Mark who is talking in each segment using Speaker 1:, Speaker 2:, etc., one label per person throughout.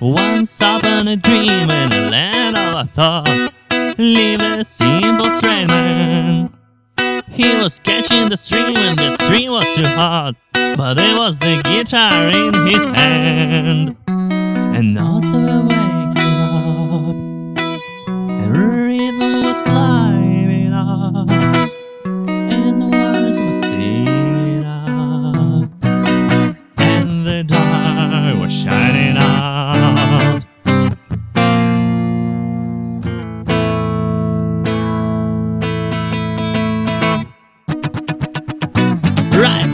Speaker 1: Once upon a dream in a land of thoughts lived a simple man. He was catching the string and the string was too hot, but there was the guitar in his hand. And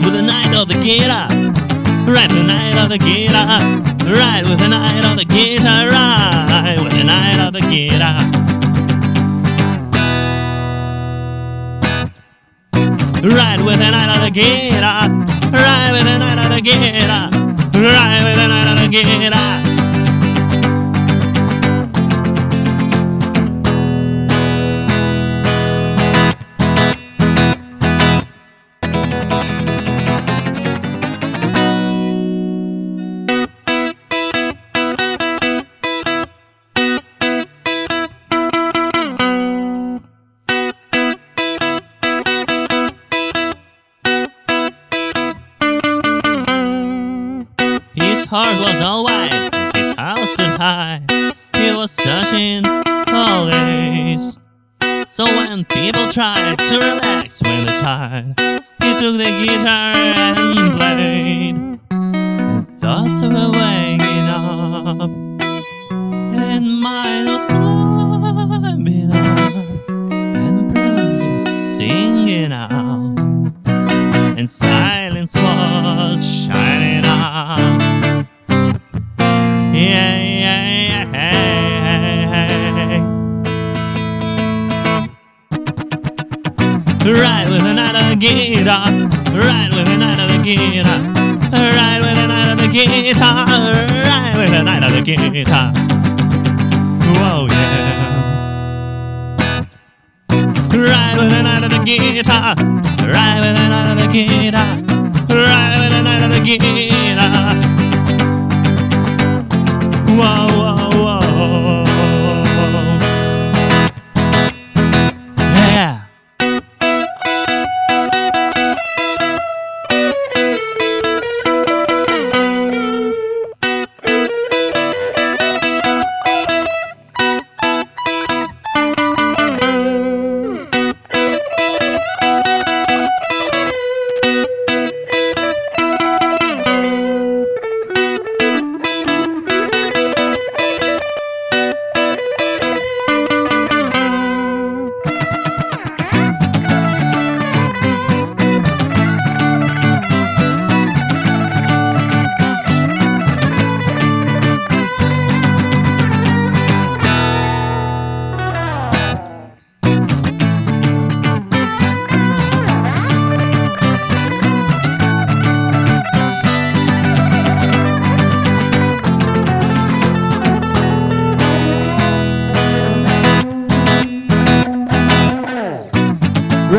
Speaker 1: with the night of the guitar. Ah. Right ah. with the night of the guitar. Ah. Right with the night of the guitar. Right with the night of the guitar. Right with the night of the guitar. Right with the night of the guitar. Right with the night of the guitar. Heart was all white, his house stood high. He was searching always. So when people tried to relax when they tired, he took the guitar and played. And thoughts were waking up, and mine was climbing up, and birds were singing out, and silence was shining out. Right with the guitar. Right with the guitar. Right with the guitar. Right with the guitar. Whoa, yeah. Right with the guitar. Right with the guitar. Right with the guitar. Whoa,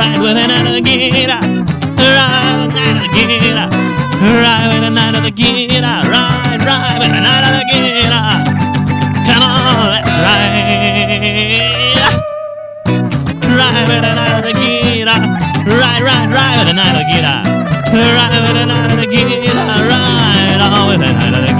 Speaker 1: Right with the guitar. Right with the guitar. Right with the guitar. Right, right with the guitar. Come on, let's ride. Right with the guitar. Right, right, right with the guitar. Right with the guitar. Right on with of the